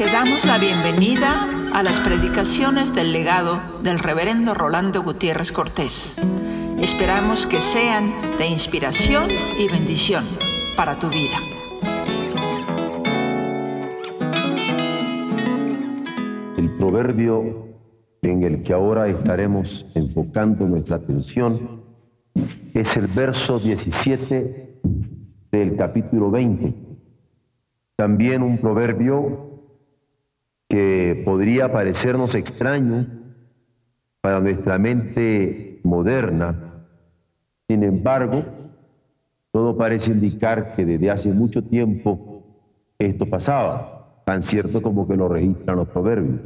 Te damos la bienvenida a las predicaciones del legado del reverendo Rolando Gutiérrez Cortés. Esperamos que sean de inspiración y bendición para tu vida. El proverbio en el que ahora estaremos enfocando nuestra atención es el verso 17 del capítulo 20. También un proverbio que podría parecernos extraño para nuestra mente moderna. Sin embargo, todo parece indicar que desde hace mucho tiempo esto pasaba, tan cierto como que lo registran los proverbios.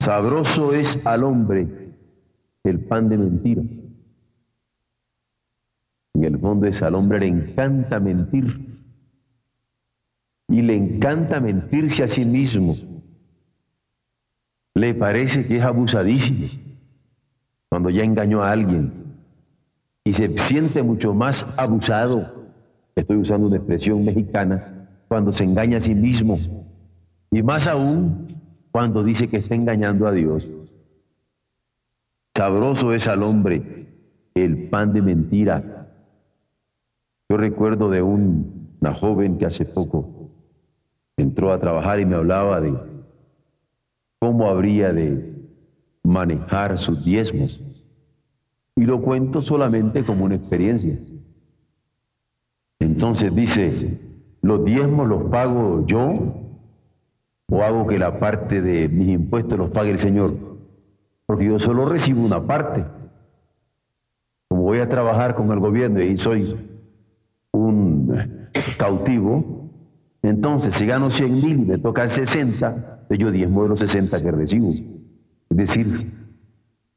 Sabroso es al hombre el pan de mentira. En el fondo es al hombre le encanta mentir. Y le encanta mentirse a sí mismo le parece que es abusadísimo cuando ya engañó a alguien y se siente mucho más abusado, estoy usando una expresión mexicana, cuando se engaña a sí mismo y más aún cuando dice que está engañando a Dios. Sabroso es al hombre el pan de mentira. Yo recuerdo de una joven que hace poco entró a trabajar y me hablaba de cómo habría de manejar sus diezmos. Y lo cuento solamente como una experiencia. Entonces dice, los diezmos los pago yo o hago que la parte de mis impuestos los pague el Señor, porque yo solo recibo una parte. Como voy a trabajar con el gobierno y soy un cautivo, entonces si gano 100 mil y me toca 60, yo diezmo de los 60 que recibo. Es decir,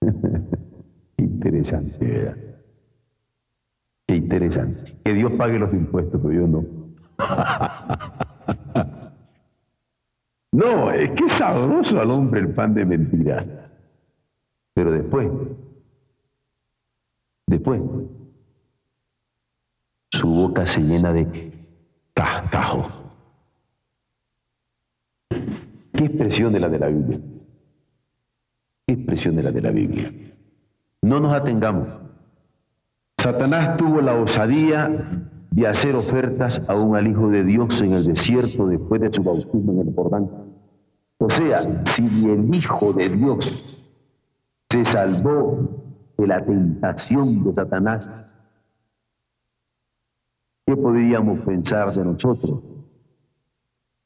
interesante, ¿verdad? Qué interesante. Que Dios pague los impuestos, pero yo no. no, es que sabroso al hombre el pan de mentira. Pero después, después, su boca se llena de cascajo. ¿Qué expresión de la de la Biblia? ¿Qué expresión de la de la Biblia? No nos atengamos. Satanás tuvo la osadía de hacer ofertas aún al Hijo de Dios en el desierto después de su bautismo en el Jordán. O sea, si el Hijo de Dios se salvó de la tentación de Satanás, ¿qué podríamos pensar de nosotros?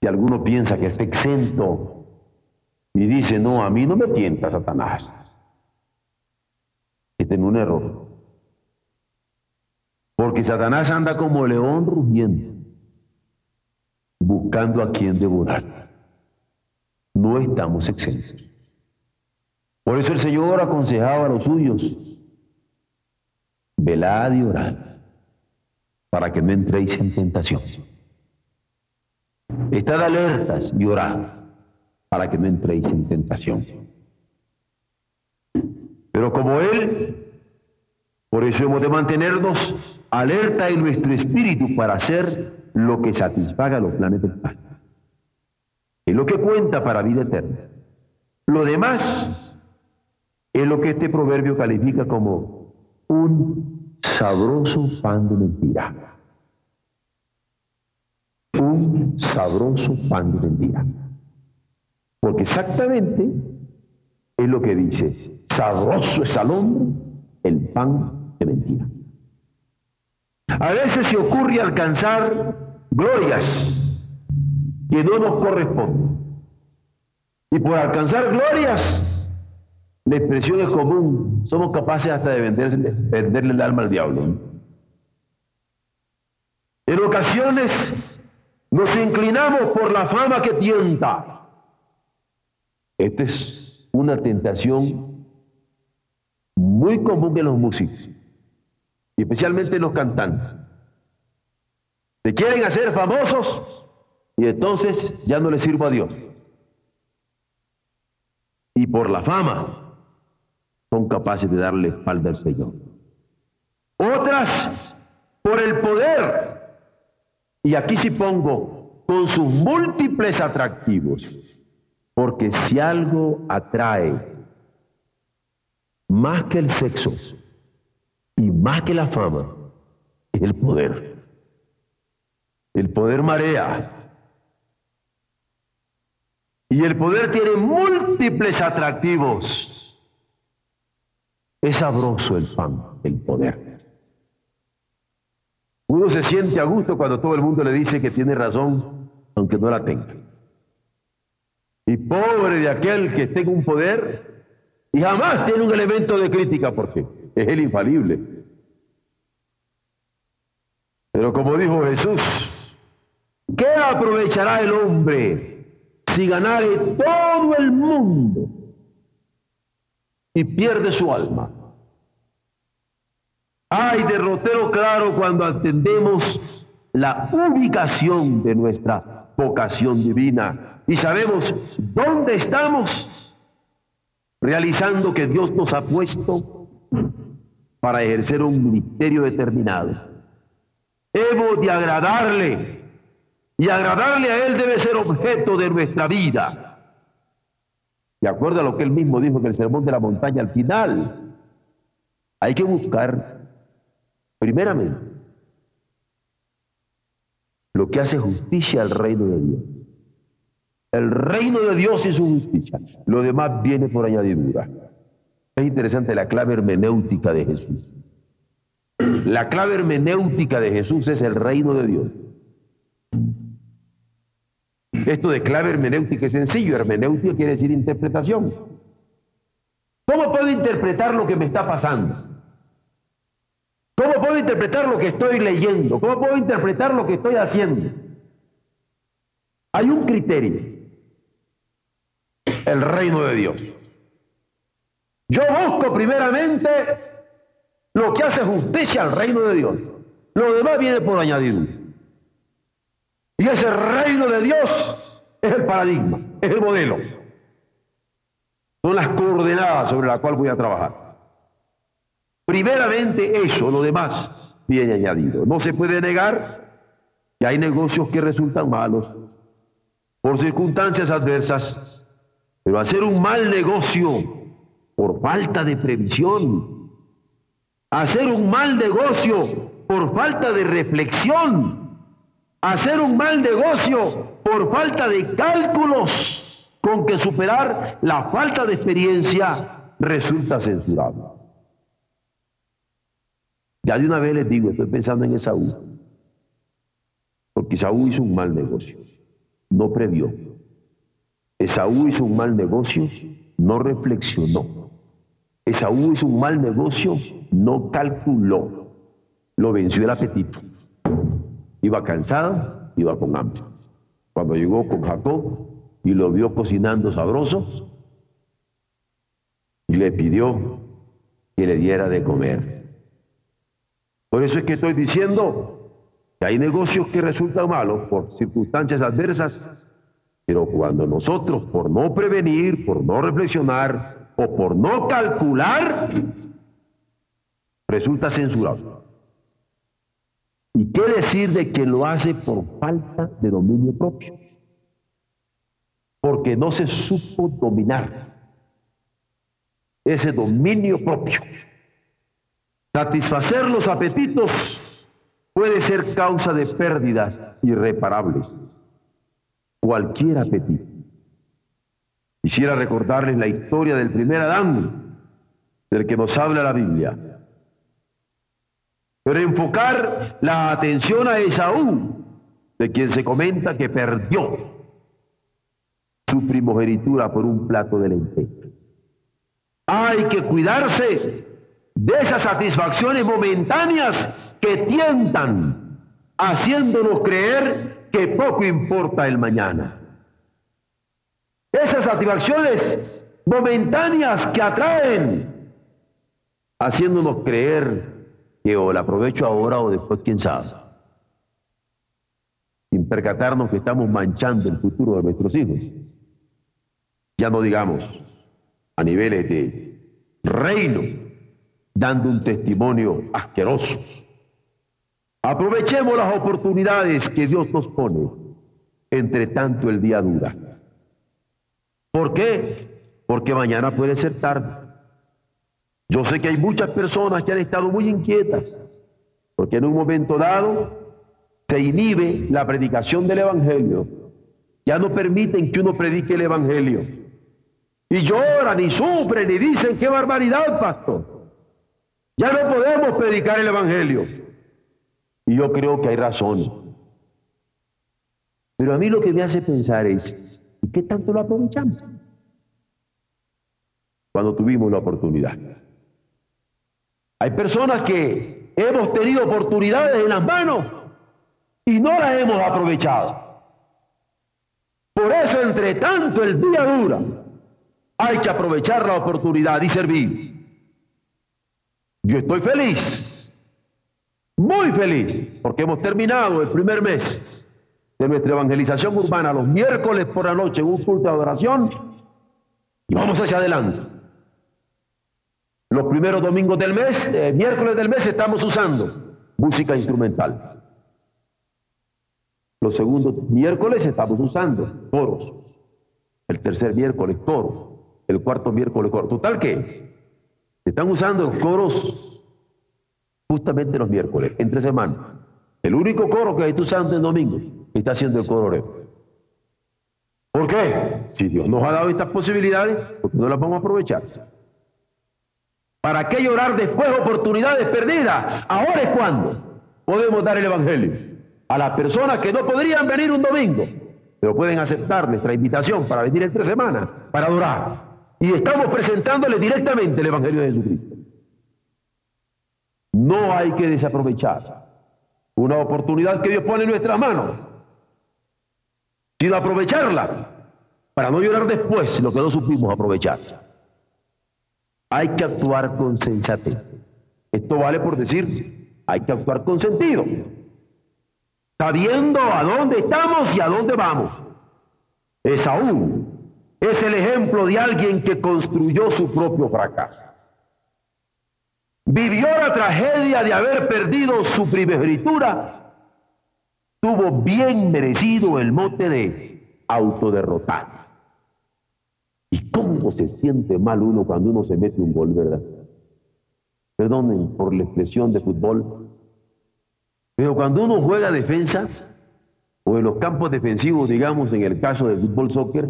Si alguno piensa que está exento y dice, no, a mí no me tienta Satanás, este es un error. Porque Satanás anda como león rugiendo, buscando a quien devorar. No estamos exentos. Por eso el Señor aconsejaba a los suyos, velad y orad, para que no entréis en tentación. Estad alertas y orad para que no entréis en tentación. Pero como Él, por eso hemos de mantenernos alerta en nuestro espíritu para hacer lo que satisfaga los planes del Padre. Es lo que cuenta para vida eterna. Lo demás es lo que este proverbio califica como un sabroso pan de mentira sabroso pan de mentira. Porque exactamente es lo que dice, sabroso es al hombre el pan de mentira. A veces se ocurre alcanzar glorias que no nos corresponden. Y por alcanzar glorias, la expresión es común, somos capaces hasta de venderle el alma al diablo. En ocasiones nos inclinamos por la fama que tienta. Esta es una tentación muy común en los músicos, especialmente en los cantantes. Se quieren hacer famosos y entonces ya no les sirvo a Dios. Y por la fama son capaces de darle espalda al Señor. Otras por el poder y aquí sí pongo con sus múltiples atractivos. Porque si algo atrae más que el sexo y más que la fama, es el poder. El poder marea. Y el poder tiene múltiples atractivos. Es sabroso el pan, el poder. Uno se siente a gusto cuando todo el mundo le dice que tiene razón, aunque no la tenga. Y pobre de aquel que tenga un poder y jamás tiene un elemento de crítica porque es el infalible. Pero como dijo Jesús, ¿qué aprovechará el hombre si ganare todo el mundo y pierde su alma? Hay derrotero claro cuando atendemos la ubicación de nuestra vocación divina y sabemos dónde estamos realizando que Dios nos ha puesto para ejercer un ministerio determinado. Hemos de agradarle y agradarle a Él debe ser objeto de nuestra vida. De acuerdo a lo que Él mismo dijo en el Sermón de la Montaña al final, hay que buscar Primeramente, lo que hace justicia al reino de Dios. El reino de Dios es su justicia. Lo demás viene por añadidura. Es interesante la clave hermenéutica de Jesús. La clave hermenéutica de Jesús es el reino de Dios. Esto de clave hermenéutica es sencillo. Hermenéutica quiere decir interpretación. ¿Cómo puedo interpretar lo que me está pasando? ¿Cómo puedo interpretar lo que estoy leyendo? ¿Cómo puedo interpretar lo que estoy haciendo? Hay un criterio, el reino de Dios. Yo busco primeramente lo que hace justicia al reino de Dios. Lo demás viene por añadidura. Y ese reino de Dios es el paradigma, es el modelo. Son las coordenadas sobre las cuales voy a trabajar. Primeramente eso, lo demás viene añadido. No se puede negar que hay negocios que resultan malos por circunstancias adversas, pero hacer un mal negocio por falta de previsión, hacer un mal negocio por falta de reflexión, hacer un mal negocio por falta de cálculos con que superar la falta de experiencia resulta censurable. Ya de una vez les digo, estoy pensando en Esaú, porque Esaú hizo un mal negocio, no previó. Esaú hizo un mal negocio, no reflexionó. Esaú hizo un mal negocio, no calculó. Lo venció el apetito. Iba cansado, iba con hambre. Cuando llegó con Jacob y lo vio cocinando sabroso, y le pidió que le diera de comer. Por eso es que estoy diciendo que hay negocios que resultan malos por circunstancias adversas, pero cuando nosotros, por no prevenir, por no reflexionar o por no calcular, resulta censurado. ¿Y qué decir de que lo hace por falta de dominio propio? Porque no se supo dominar ese dominio propio. Satisfacer los apetitos puede ser causa de pérdidas irreparables. Cualquier apetito. Quisiera recordarles la historia del primer Adán, del que nos habla la Biblia. Pero enfocar la atención a Esaú, de quien se comenta que perdió su primogenitura por un plato de lentejas. Hay que cuidarse de esas satisfacciones momentáneas que tientan, haciéndonos creer que poco importa el mañana. Esas satisfacciones momentáneas que atraen, haciéndonos creer que o la aprovecho ahora o después, quién sabe. Sin percatarnos que estamos manchando el futuro de nuestros hijos. Ya no digamos a niveles de reino, dando un testimonio asqueroso. Aprovechemos las oportunidades que Dios nos pone entre tanto el día dura. ¿Por qué? Porque mañana puede ser tarde. Yo sé que hay muchas personas que han estado muy inquietas, porque en un momento dado se inhibe la predicación del Evangelio. Ya no permiten que uno predique el Evangelio. Y lloran y sufren y dicen, qué barbaridad, pastor. Ya no podemos predicar el Evangelio. Y yo creo que hay razón. Pero a mí lo que me hace pensar es, ¿y qué tanto lo aprovechamos? Cuando tuvimos la oportunidad. Hay personas que hemos tenido oportunidades en las manos y no las hemos aprovechado. Por eso, entre tanto, el día dura. Hay que aprovechar la oportunidad y servir. Yo estoy feliz, muy feliz, porque hemos terminado el primer mes de nuestra evangelización urbana los miércoles por la noche en un culto de adoración y vamos hacia adelante. Los primeros domingos del mes, eh, miércoles del mes, estamos usando música instrumental. Los segundos miércoles estamos usando coros. El tercer miércoles, coro. El cuarto miércoles, coro. Total que están usando coros justamente los miércoles, entre semanas. El único coro que está usando el domingo está haciendo el coro ¿Por qué? Si Dios nos ha dado estas posibilidades, no las vamos a aprovechar? ¿Para qué llorar después oportunidades perdidas? Ahora es cuando podemos dar el Evangelio a las personas que no podrían venir un domingo, pero pueden aceptar nuestra invitación para venir entre semanas, para adorar. Y estamos presentándoles directamente el Evangelio de Jesucristo. No hay que desaprovechar una oportunidad que Dios pone en nuestras manos, sino aprovecharla para no llorar después lo que no supimos aprovechar. Hay que actuar con sensatez. Esto vale por decir, hay que actuar con sentido sabiendo a dónde estamos y a dónde vamos. Esaú es el ejemplo de alguien que construyó su propio fracaso. Vivió la tragedia de haber perdido su primogenitura. Tuvo bien merecido el mote de autoderrotado. ¿Y cómo se siente mal uno cuando uno se mete un gol, verdad? Perdonen por la expresión de fútbol, pero cuando uno juega defensa, o en los campos defensivos, digamos, en el caso del fútbol soccer,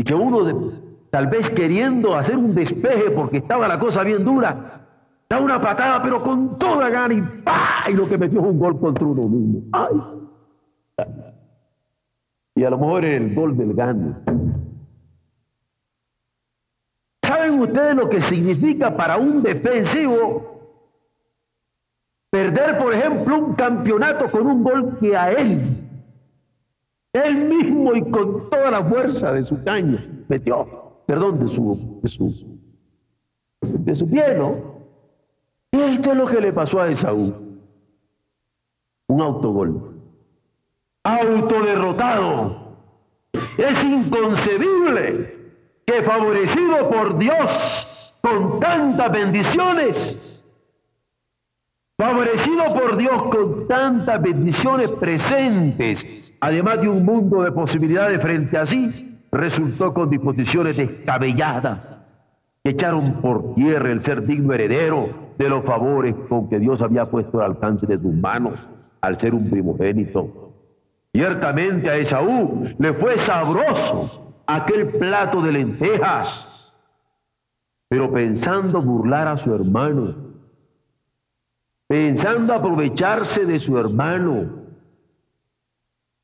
y que uno tal vez queriendo hacer un despeje porque estaba la cosa bien dura, da una patada, pero con toda gana y ¡pah! Y lo que metió un gol contra uno mismo. ¡Ay! Y a lo mejor el gol del gane. ¿Saben ustedes lo que significa para un defensivo Perder, por ejemplo, un campeonato con un gol que a él, él mismo y con toda la fuerza de su caño, metió, perdón, de su, de su, de su pie. Esto es lo que le pasó a Esaú. Un autogol. Autoderrotado. Es inconcebible que favorecido por Dios con tantas bendiciones, favorecido por Dios con tantas bendiciones presentes, además de un mundo de posibilidades frente a sí, resultó con disposiciones descabelladas que echaron por tierra el ser digno heredero de los favores con que Dios había puesto al alcance de sus manos al ser un primogénito. Ciertamente a Esaú le fue sabroso aquel plato de lentejas, pero pensando burlar a su hermano, pensando aprovecharse de su hermano,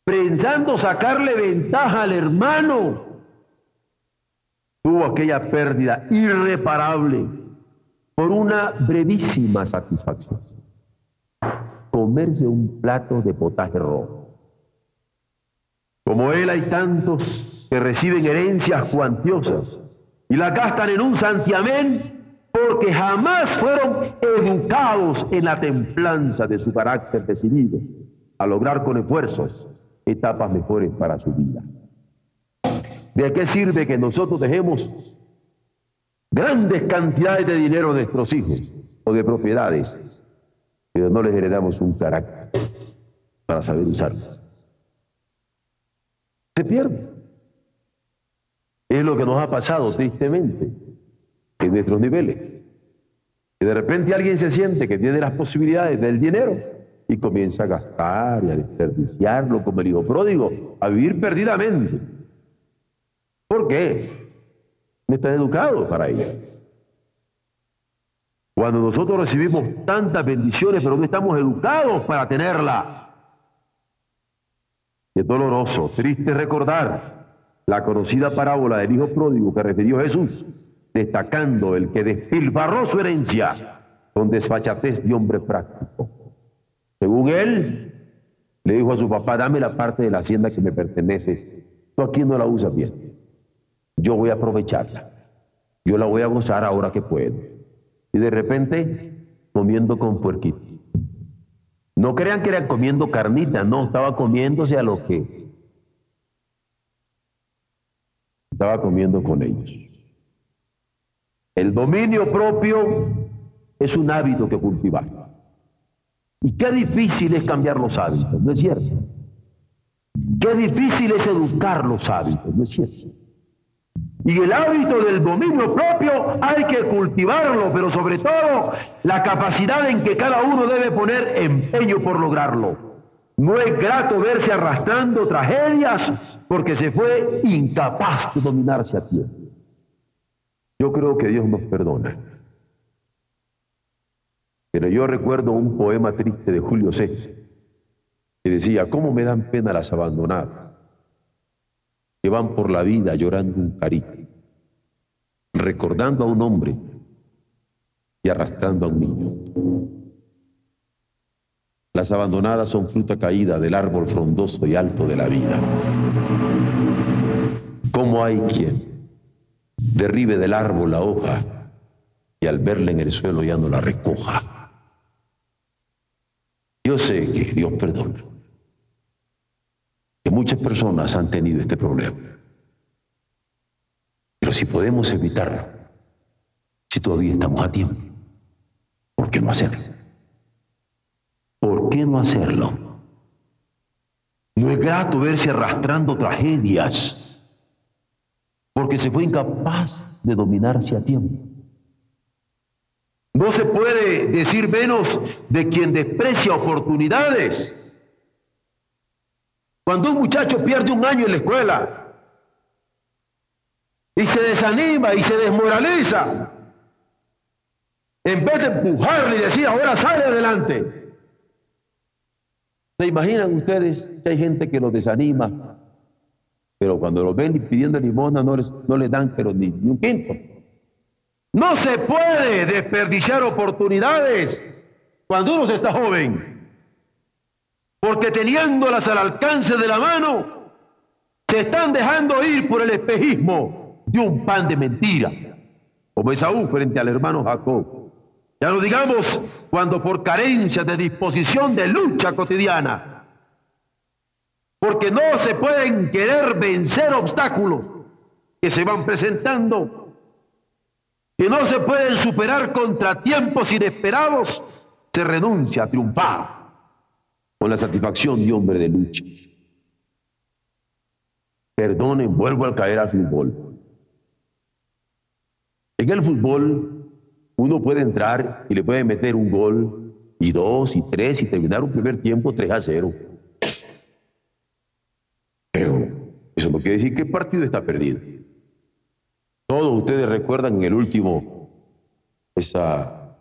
pensando sacarle ventaja al hermano, tuvo aquella pérdida irreparable por una brevísima satisfacción. Comerse un plato de potaje rojo. Como él hay tantos que reciben herencias cuantiosas y la gastan en un santiamén porque jamás fueron educados en la templanza de su carácter decidido a lograr con esfuerzos etapas mejores para su vida. ¿De qué sirve que nosotros dejemos grandes cantidades de dinero a nuestros hijos o de propiedades, pero no les heredamos un carácter para saber usarlos? se pierde. Es lo que nos ha pasado tristemente en nuestros niveles. Y de repente alguien se siente que tiene las posibilidades del dinero y comienza a gastar y a desperdiciarlo como el hijo pródigo, a vivir perdidamente. ¿Por qué? No está educado para ello. Cuando nosotros recibimos tantas bendiciones, pero no estamos educados para tenerla. Es doloroso, triste recordar la conocida parábola del hijo pródigo que refirió Jesús, destacando el que despilfarró su herencia con desfachatez de hombre práctico. Según él, le dijo a su papá, dame la parte de la hacienda que me pertenece. Tú aquí no la usas bien. Yo voy a aprovecharla. Yo la voy a gozar ahora que puedo y de repente comiendo con puerquito. No crean que era comiendo carnita, no, estaba comiéndose a lo que estaba comiendo con ellos. El dominio propio es un hábito que cultivar. Y qué difícil es cambiar los hábitos, ¿no es cierto? Qué difícil es educar los hábitos, ¿no es cierto? Y el hábito del dominio propio hay que cultivarlo, pero sobre todo la capacidad en que cada uno debe poner empeño por lograrlo. No es grato verse arrastrando tragedias porque se fue incapaz de dominarse a tiempo. Yo creo que Dios nos perdona. Pero yo recuerdo un poema triste de Julio César que decía, ¿cómo me dan pena las abandonadas? que van por la vida llorando un carito, recordando a un hombre y arrastrando a un niño. Las abandonadas son fruta caída del árbol frondoso y alto de la vida. ¿Cómo hay quien derribe del árbol la hoja y al verla en el suelo ya no la recoja? Yo sé que Dios perdona que muchas personas han tenido este problema. Pero si podemos evitarlo, si todavía estamos a tiempo, ¿por qué no hacerlo? ¿Por qué no hacerlo? No es grato verse arrastrando tragedias porque se fue incapaz de dominarse a tiempo. No se puede decir menos de quien desprecia oportunidades cuando un muchacho pierde un año en la escuela y se desanima y se desmoraliza, en vez de empujarle y decir, ahora sale adelante. ¿Se imaginan ustedes que hay gente que lo desanima, pero cuando lo ven pidiendo limosna no les, no les dan pero ni, ni un quinto? No se puede desperdiciar oportunidades cuando uno se está joven porque teniéndolas al alcance de la mano, se están dejando ir por el espejismo de un pan de mentira, como Esaú frente al hermano Jacob. Ya no digamos cuando por carencia de disposición de lucha cotidiana, porque no se pueden querer vencer obstáculos que se van presentando, que no se pueden superar contratiempos inesperados, se renuncia a triunfar con la satisfacción de hombre de lucha. Perdonen, vuelvo al caer al fútbol. En el fútbol uno puede entrar y le puede meter un gol y dos y tres y terminar un primer tiempo 3 a 0. Pero quiere decir que el partido está perdido. Todos ustedes recuerdan en el último, esa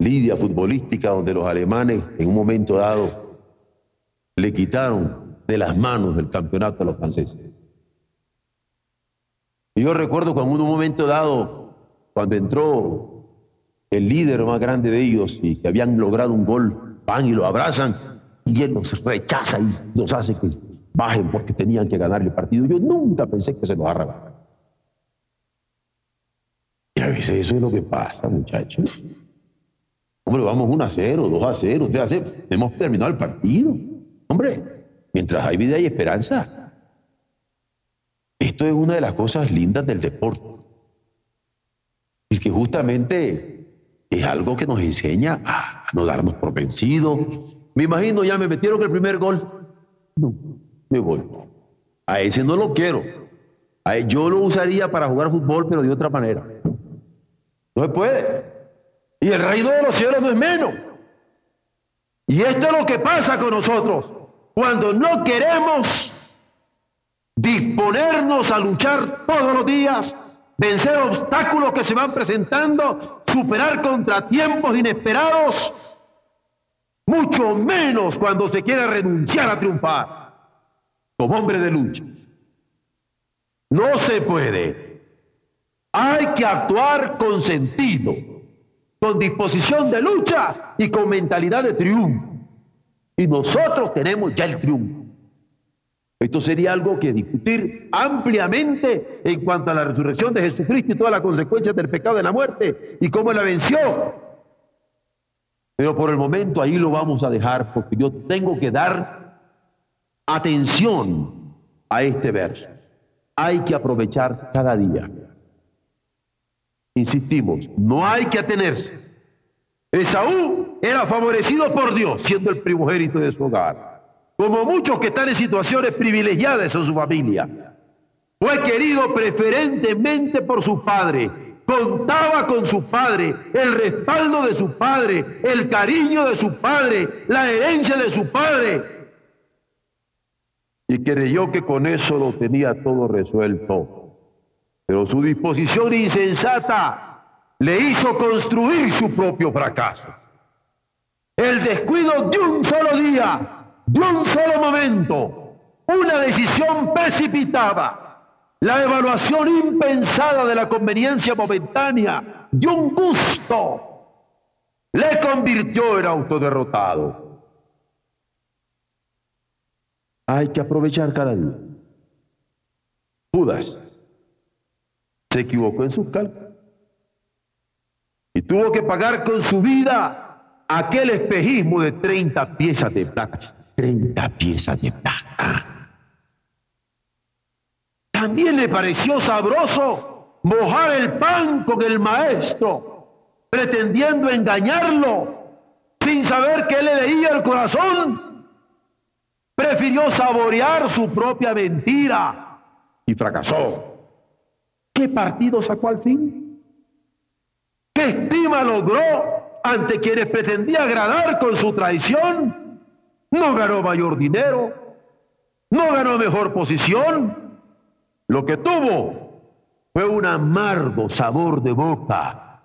lidia futbolística donde los alemanes en un momento dado le quitaron de las manos el campeonato a los franceses. Y yo recuerdo cuando en un momento dado, cuando entró el líder más grande de ellos y que habían logrado un gol, van y lo abrazan y él los rechaza y los hace que bajen porque tenían que ganar el partido. Yo nunca pensé que se los arrebataran. Y a veces eso es lo que pasa, muchachos. Hombre, vamos 1 a 0, 2 a 0, 3 a 0. Hemos terminado el partido. Hombre, mientras hay vida y esperanza. Esto es una de las cosas lindas del deporte. Y que justamente es algo que nos enseña a no darnos por vencidos. Me imagino, ya me metieron el primer gol. No, me voy. A ese no lo quiero. A yo lo usaría para jugar fútbol, pero de otra manera. No se puede. Y el reino de los cielos no es menos. Y esto es lo que pasa con nosotros. Cuando no queremos disponernos a luchar todos los días, vencer obstáculos que se van presentando, superar contratiempos inesperados, mucho menos cuando se quiere renunciar a triunfar como hombre de lucha. No se puede. Hay que actuar con sentido, con disposición de lucha y con mentalidad de triunfo. Y nosotros tenemos ya el triunfo. Esto sería algo que discutir ampliamente en cuanto a la resurrección de Jesucristo y todas las consecuencias del pecado de la muerte y cómo la venció. Pero por el momento ahí lo vamos a dejar porque yo tengo que dar atención a este verso. Hay que aprovechar cada día. Insistimos, no hay que atenerse. Esaú era favorecido por Dios siendo el primogénito de su hogar como muchos que están en situaciones privilegiadas en su familia. Fue querido preferentemente por su padre, contaba con su padre, el respaldo de su padre, el cariño de su padre, la herencia de su padre. Y creyó que con eso lo tenía todo resuelto. Pero su disposición insensata le hizo construir su propio fracaso. El descuido de un solo día de un solo momento, una decisión precipitada, la evaluación impensada de la conveniencia momentánea de un gusto, le convirtió en autoderrotado. Hay que aprovechar cada día. Judas se equivocó en sus cálculos y tuvo que pagar con su vida aquel espejismo de 30 piezas de plata. 30 piezas de plata. También le pareció sabroso mojar el pan con el maestro, pretendiendo engañarlo, sin saber que le leía el corazón. Prefirió saborear su propia mentira y fracasó. ¿Qué partido sacó al fin? ¿Qué estima logró ante quienes pretendía agradar con su traición? No ganó mayor dinero, no ganó mejor posición. Lo que tuvo fue un amargo sabor de boca,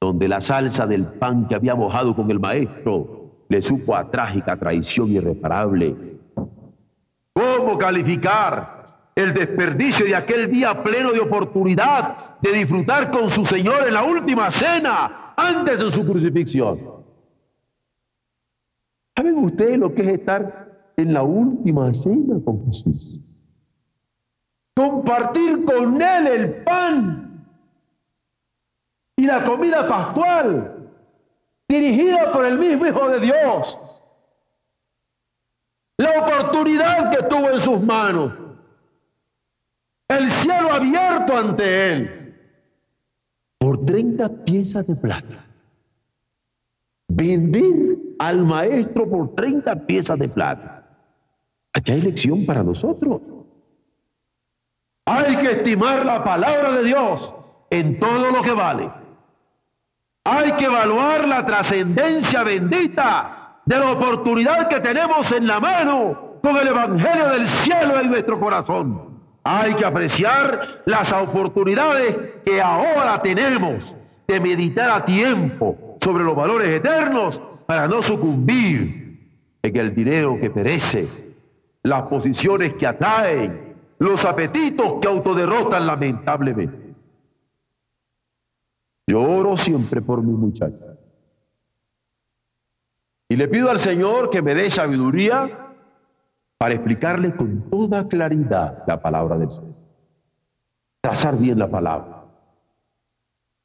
donde la salsa del pan que había mojado con el maestro le supo a trágica traición irreparable. ¿Cómo calificar el desperdicio de aquel día pleno de oportunidad de disfrutar con su Señor en la última cena antes de su crucifixión? ¿Saben ustedes lo que es estar en la última cena con Jesús? Compartir con Él el pan y la comida pascual dirigida por el mismo Hijo de Dios. La oportunidad que tuvo en sus manos. El cielo abierto ante Él. Por 30 piezas de plata. Vender al maestro por 30 piezas de plata. Aquí hay lección para nosotros. Hay que estimar la palabra de Dios en todo lo que vale. Hay que evaluar la trascendencia bendita de la oportunidad que tenemos en la mano con el Evangelio del cielo en nuestro corazón. Hay que apreciar las oportunidades que ahora tenemos de meditar a tiempo sobre los valores eternos para no sucumbir en el dinero que perece, las posiciones que atraen, los apetitos que autoderrotan lamentablemente. Yo oro siempre por mi muchacha. Y le pido al Señor que me dé sabiduría para explicarle con toda claridad la palabra del Señor. Trazar bien la palabra.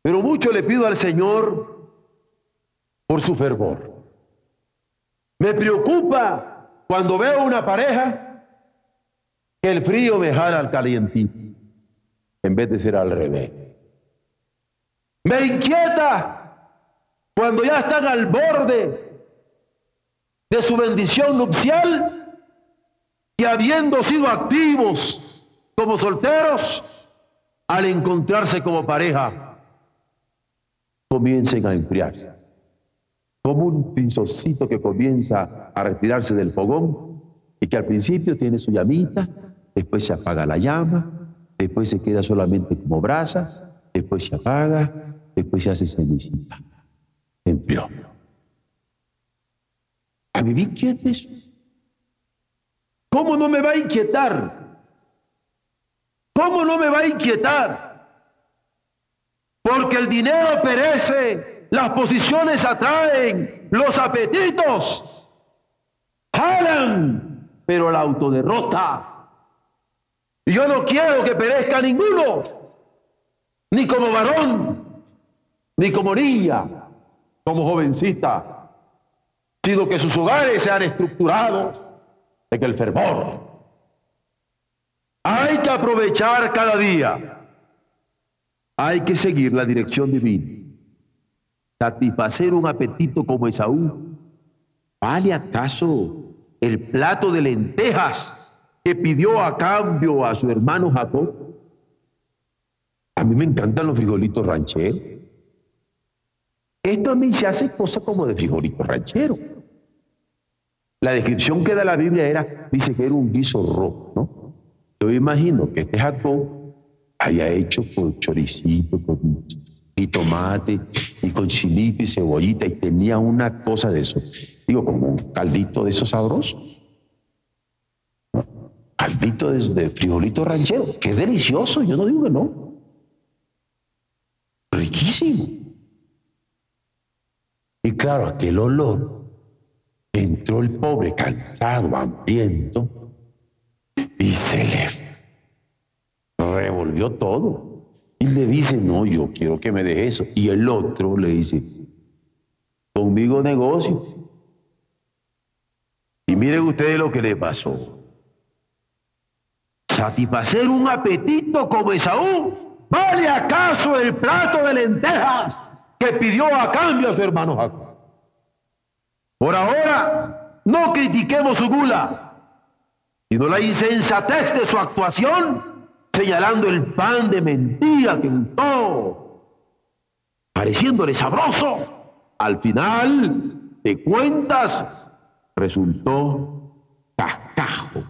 Pero mucho le pido al Señor por su fervor. Me preocupa cuando veo una pareja que el frío me jala al calientito, en vez de ser al revés. Me inquieta cuando ya están al borde de su bendición nupcial que habiendo sido activos como solteros, al encontrarse como pareja, comiencen a enfriarse. Como un pinzocito que comienza a retirarse del fogón y que al principio tiene su llamita, después se apaga la llama, después se queda solamente como brasa, después se apaga, después se hace cenicita. Enfrió. A inquieta eso. ¿Cómo no me va a inquietar? ¿Cómo no me va a inquietar? Porque el dinero perece, las posiciones atraen, los apetitos jalan, pero la autoderrota. Y yo no quiero que perezca ninguno, ni como varón, ni como niña, como jovencita, sino que sus hogares sean estructurados en el fervor. Hay que aprovechar cada día hay que seguir la dirección divina. Satisfacer un apetito como Esaú. ¿Vale acaso el plato de lentejas que pidió a cambio a su hermano Jacob? A mí me encantan los frijolitos rancheros. Esto a mí se hace cosa como de frijolitos rancheros. La descripción que da la Biblia era, dice que era un guiso rojo, ¿no? Yo imagino que este Jacob haya hecho con choricito, con y tomate, y con chilito y cebollita, y tenía una cosa de eso. Digo, como un caldito de esos sabrosos. Caldito de, frijolito ranchero. Qué delicioso, yo no digo que no. Riquísimo. Y claro, aquel olor. Entró el pobre cansado, hambriento, y se le revolvió todo. Y le dice, no, yo quiero que me deje eso. Y el otro le dice, conmigo negocio. Y miren ustedes lo que le pasó. Satisfacer un apetito como Esaú, ¿vale acaso el plato de lentejas que pidió a cambio a su hermano Jacob? Por ahora, no critiquemos su gula, sino la insensatez de su actuación señalando el pan de mentira que gustó, pareciéndole sabroso. Al final de cuentas, resultó cascajo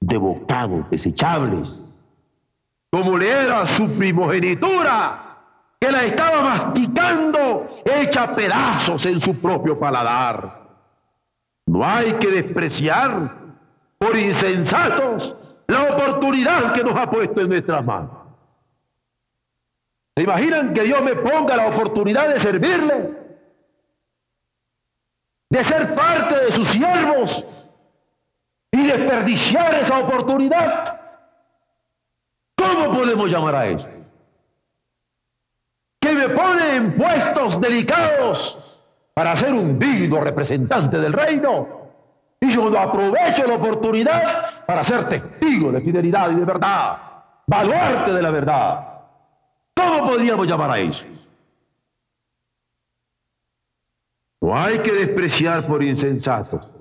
de bocados desechables, como le era su primogenitura, que la estaba masticando, hecha pedazos en su propio paladar. No hay que despreciar por insensatos la oportunidad que nos ha puesto en nuestras manos. ¿Se imaginan que Dios me ponga la oportunidad de servirle? De ser parte de sus siervos y desperdiciar esa oportunidad. ¿Cómo podemos llamar a eso? Que me pone en puestos delicados para ser un digno representante del reino y yo no aprovecho la oportunidad para ser testigo de fidelidad y de verdad, baluarte de la verdad. ¿Cómo podríamos llamar a eso? No hay que despreciar por insensatos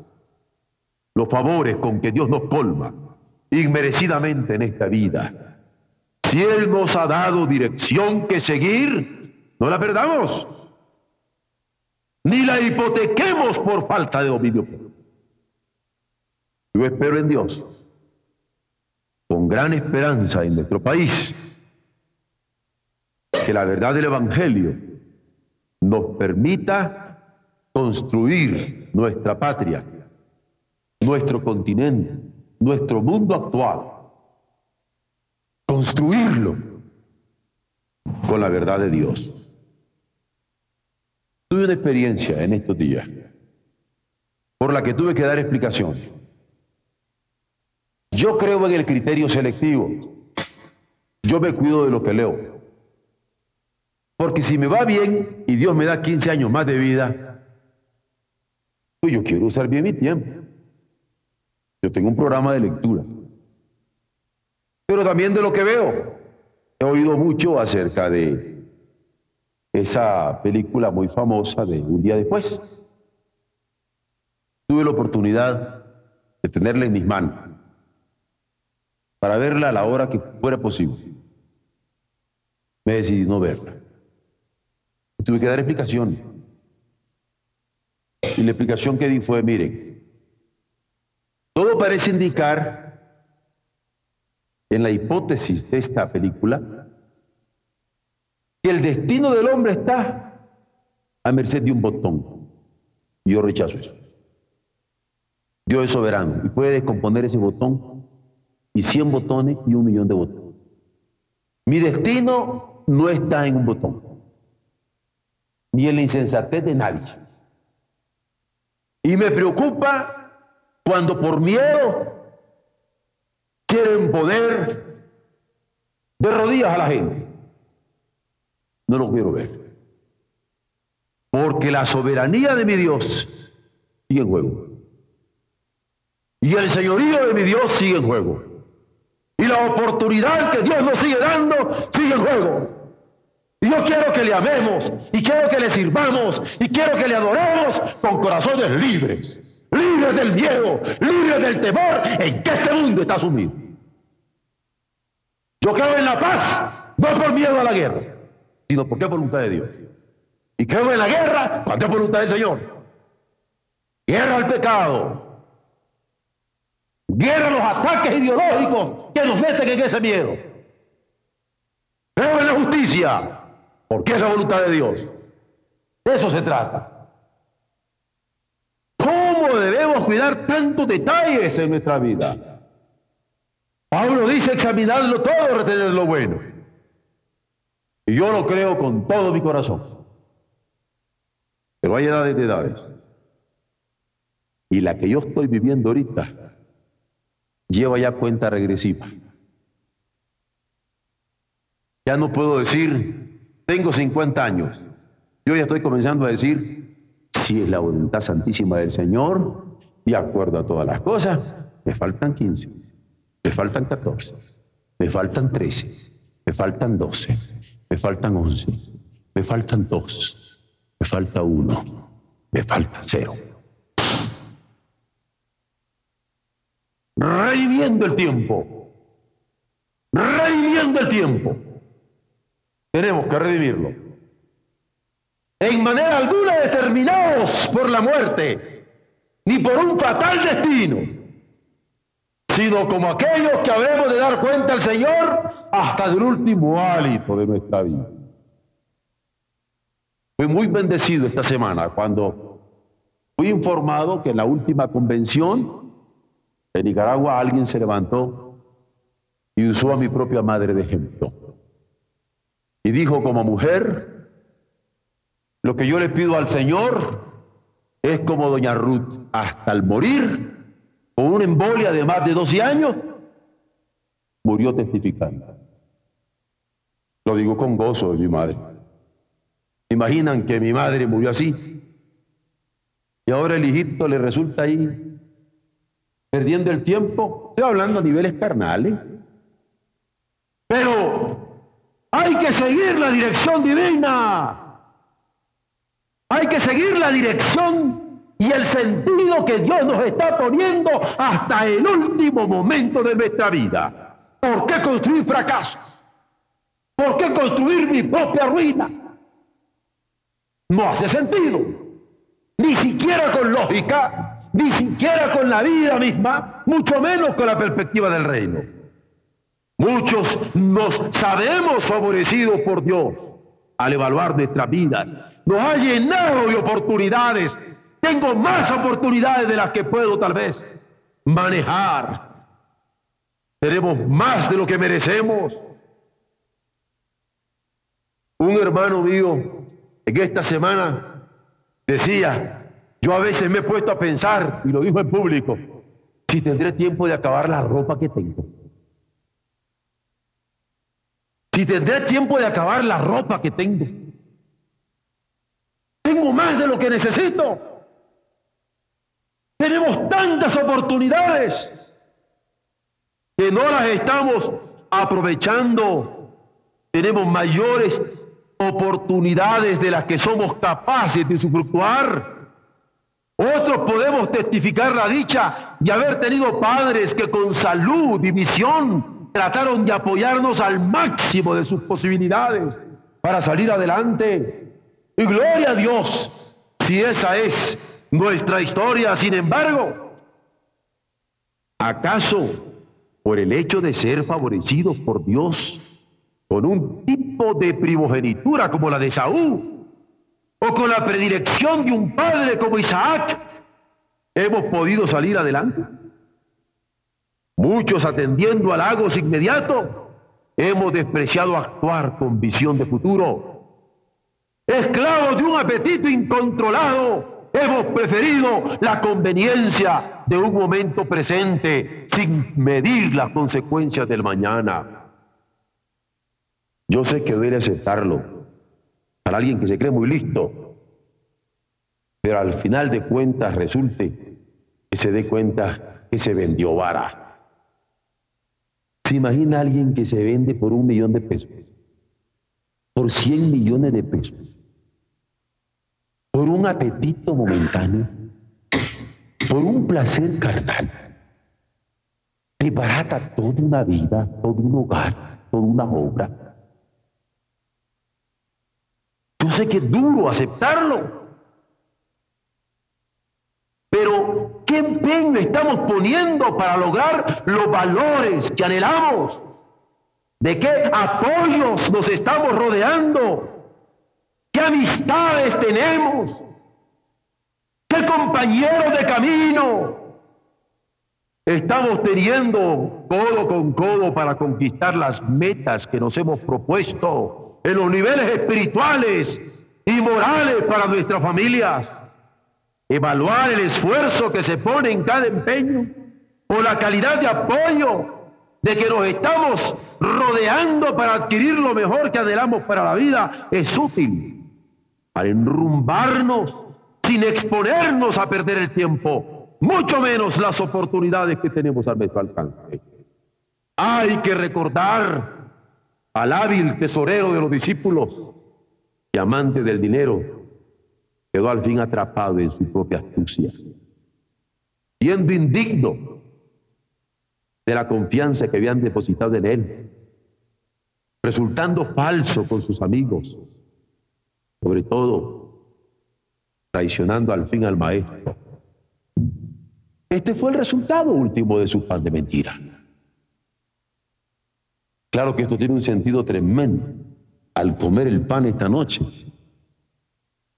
los favores con que Dios nos colma inmerecidamente en esta vida. Si Él nos ha dado dirección que seguir, no la perdamos, ni la hipotequemos por falta de dominio yo espero en Dios, con gran esperanza en nuestro país, que la verdad del Evangelio nos permita construir nuestra patria, nuestro continente, nuestro mundo actual, construirlo con la verdad de Dios. Tuve una experiencia en estos días por la que tuve que dar explicaciones. Yo creo en el criterio selectivo. Yo me cuido de lo que leo. Porque si me va bien y Dios me da 15 años más de vida, pues yo quiero usar bien mi tiempo. Yo tengo un programa de lectura. Pero también de lo que veo. He oído mucho acerca de esa película muy famosa de Un día después. Tuve la oportunidad de tenerla en mis manos. para verla a la hora que fuera posible. Me decidí no verla. Tuve que dar explicación. Y la explicación que di fue, miren, todo parece indicar en la hipótesis de esta película que el destino del hombre está a merced de un botón. Yo rechazo eso. Dios es soberano y puede descomponer ese botón y 100 botones y un millón de botones. Mi destino no está en un botón, ni en la insensatez de nadie. Y me preocupa cuando por miedo quieren poder de rodillas a la gente. No lo quiero ver. Porque la soberanía de mi Dios sigue en juego. Y el señorío de mi Dios sigue en juego. Y la oportunidad que Dios nos sigue dando sigue en juego. Y yo quiero que le amemos, y quiero que le sirvamos, y quiero que le adoremos con corazones libres, libres del miedo, libres del temor en que este mundo está sumido. Yo creo en la paz, no por miedo a la guerra, sino porque es voluntad de Dios. Y creo en la guerra cuando es voluntad del Señor. Guerra al pecado, Guerra los ataques ideológicos que nos meten en ese miedo. Creo en la justicia, porque es la voluntad de Dios. De eso se trata. ¿Cómo debemos cuidar tantos detalles en nuestra vida? Pablo dice examinarlo todo, retener lo bueno. Y yo lo creo con todo mi corazón. Pero hay edades de edades. Y la que yo estoy viviendo ahorita lleva ya cuenta regresiva. Ya no puedo decir, tengo 50 años. Yo ya estoy comenzando a decir, si es la voluntad santísima del Señor, de acuerdo a todas las cosas, me faltan 15, me faltan 14, me faltan 13, me faltan 12, me faltan 11, me faltan 2, me falta 1, me falta 0. reviviendo el tiempo, reviviendo el tiempo. Tenemos que redimirlo. En manera alguna determinados por la muerte, ni por un fatal destino, sino como aquellos que habremos de dar cuenta al Señor hasta el último hálito de nuestra vida. Fui muy bendecido esta semana cuando fui informado que en la última convención en Nicaragua alguien se levantó y usó a mi propia madre de ejemplo. Y dijo como mujer, lo que yo le pido al Señor es como doña Ruth, hasta el morir, con una embolia de más de 12 años, murió testificando. Lo digo con gozo de mi madre. Imaginan que mi madre murió así. Y ahora el hijito le resulta ahí perdiendo el tiempo. Estoy hablando a niveles carnales. Pero hay que seguir la dirección divina. Hay que seguir la dirección y el sentido que Dios nos está poniendo hasta el último momento de nuestra vida. ¿Por qué construir fracasos? ¿Por qué construir mi propia ruina? No hace sentido. Ni siquiera con lógica ni siquiera con la vida misma, mucho menos con la perspectiva del reino. Muchos nos sabemos favorecidos por Dios al evaluar nuestras vidas. Nos ha llenado de oportunidades. Tengo más oportunidades de las que puedo tal vez manejar. Tenemos más de lo que merecemos. Un hermano mío en esta semana decía, yo a veces me he puesto a pensar, y lo dijo en público, si tendré tiempo de acabar la ropa que tengo. Si tendré tiempo de acabar la ropa que tengo. Tengo más de lo que necesito. Tenemos tantas oportunidades que no las estamos aprovechando. Tenemos mayores oportunidades de las que somos capaces de usufructuar. Otros podemos testificar la dicha de haber tenido padres que con salud y visión trataron de apoyarnos al máximo de sus posibilidades para salir adelante. Y gloria a Dios si esa es nuestra historia. Sin embargo, ¿acaso por el hecho de ser favorecidos por Dios con un tipo de primogenitura como la de Saúl, o con la predilección de un padre como Isaac, hemos podido salir adelante. Muchos atendiendo halagos inmediatos, hemos despreciado actuar con visión de futuro. Esclavos de un apetito incontrolado, hemos preferido la conveniencia de un momento presente sin medir las consecuencias del mañana. Yo sé que duele aceptarlo, para alguien que se cree muy listo, pero al final de cuentas resulte que se dé cuenta que se vendió vara. ¿Se imagina alguien que se vende por un millón de pesos? Por 100 millones de pesos. Por un apetito momentáneo. Por un placer carnal. Te barata toda una vida, todo un hogar, toda una obra yo sé que es duro aceptarlo. Pero, ¿qué empeño estamos poniendo para lograr los valores que anhelamos? ¿De qué apoyos nos estamos rodeando? ¿Qué amistades tenemos? ¿Qué compañeros de camino? Estamos teniendo codo con codo para conquistar las metas que nos hemos propuesto en los niveles espirituales y morales para nuestras familias. Evaluar el esfuerzo que se pone en cada empeño o la calidad de apoyo de que nos estamos rodeando para adquirir lo mejor que anhelamos para la vida es útil enrumbarnos sin exponernos a perder el tiempo mucho menos las oportunidades que tenemos a nuestro alcance. Hay que recordar al hábil tesorero de los discípulos y amante del dinero, quedó al fin atrapado en su propia astucia, siendo indigno de la confianza que habían depositado en él, resultando falso con sus amigos, sobre todo traicionando al fin al maestro este fue el resultado último de su pan de mentira. Claro que esto tiene un sentido tremendo. Al comer el pan esta noche,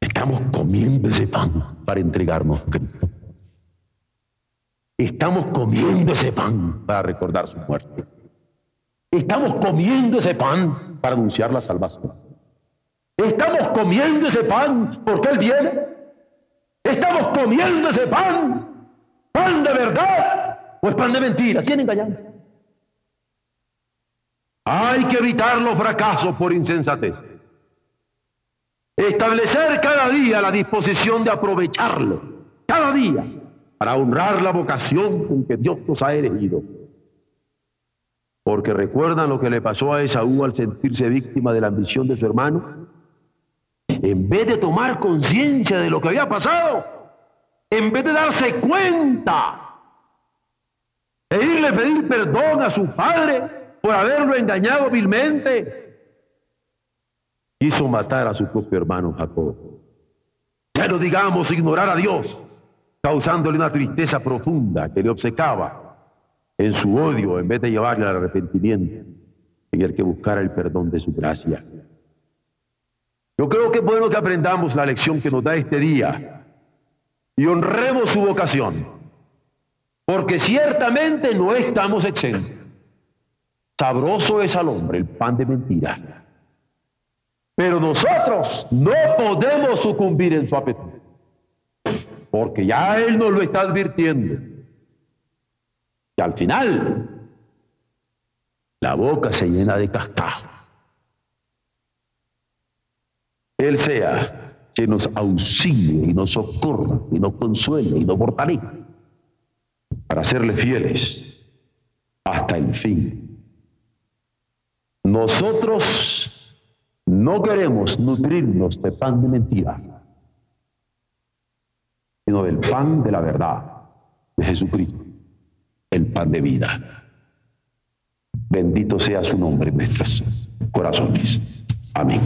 estamos comiendo ese pan para entregarnos a Cristo. Estamos comiendo ese pan para recordar su muerte. Estamos comiendo ese pan para anunciar la salvación. Estamos comiendo ese pan porque Él viene. Estamos comiendo ese pan ¿Pan de verdad o es pan de mentira? ¿Quién engañando? Hay que evitar los fracasos por insensatez. Establecer cada día la disposición de aprovecharlo, cada día, para honrar la vocación con que Dios nos ha elegido. Porque recuerdan lo que le pasó a Esaú al sentirse víctima de la ambición de su hermano. En vez de tomar conciencia de lo que había pasado, en vez de darse cuenta e irle a pedir perdón a su padre por haberlo engañado vilmente, quiso matar a su propio hermano Jacob. Ya no digamos ignorar a Dios, causándole una tristeza profunda que le obcecaba en su odio en vez de llevarle al arrepentimiento en el que buscara el perdón de su gracia. Yo creo que es bueno que aprendamos la lección que nos da este día y honremos su vocación, porque ciertamente no estamos exentos. Sabroso es al hombre el pan de mentira, pero nosotros no podemos sucumbir en su apetito, porque ya Él nos lo está advirtiendo. Y al final, la boca se llena de cascajo. Él sea que nos auxilie y nos socorra y nos consuele y nos fortalezca para serle fieles hasta el fin. Nosotros no queremos nutrirnos de pan de mentira. sino del pan de la verdad, de Jesucristo, el pan de vida. Bendito sea su nombre en nuestros corazones. Amén.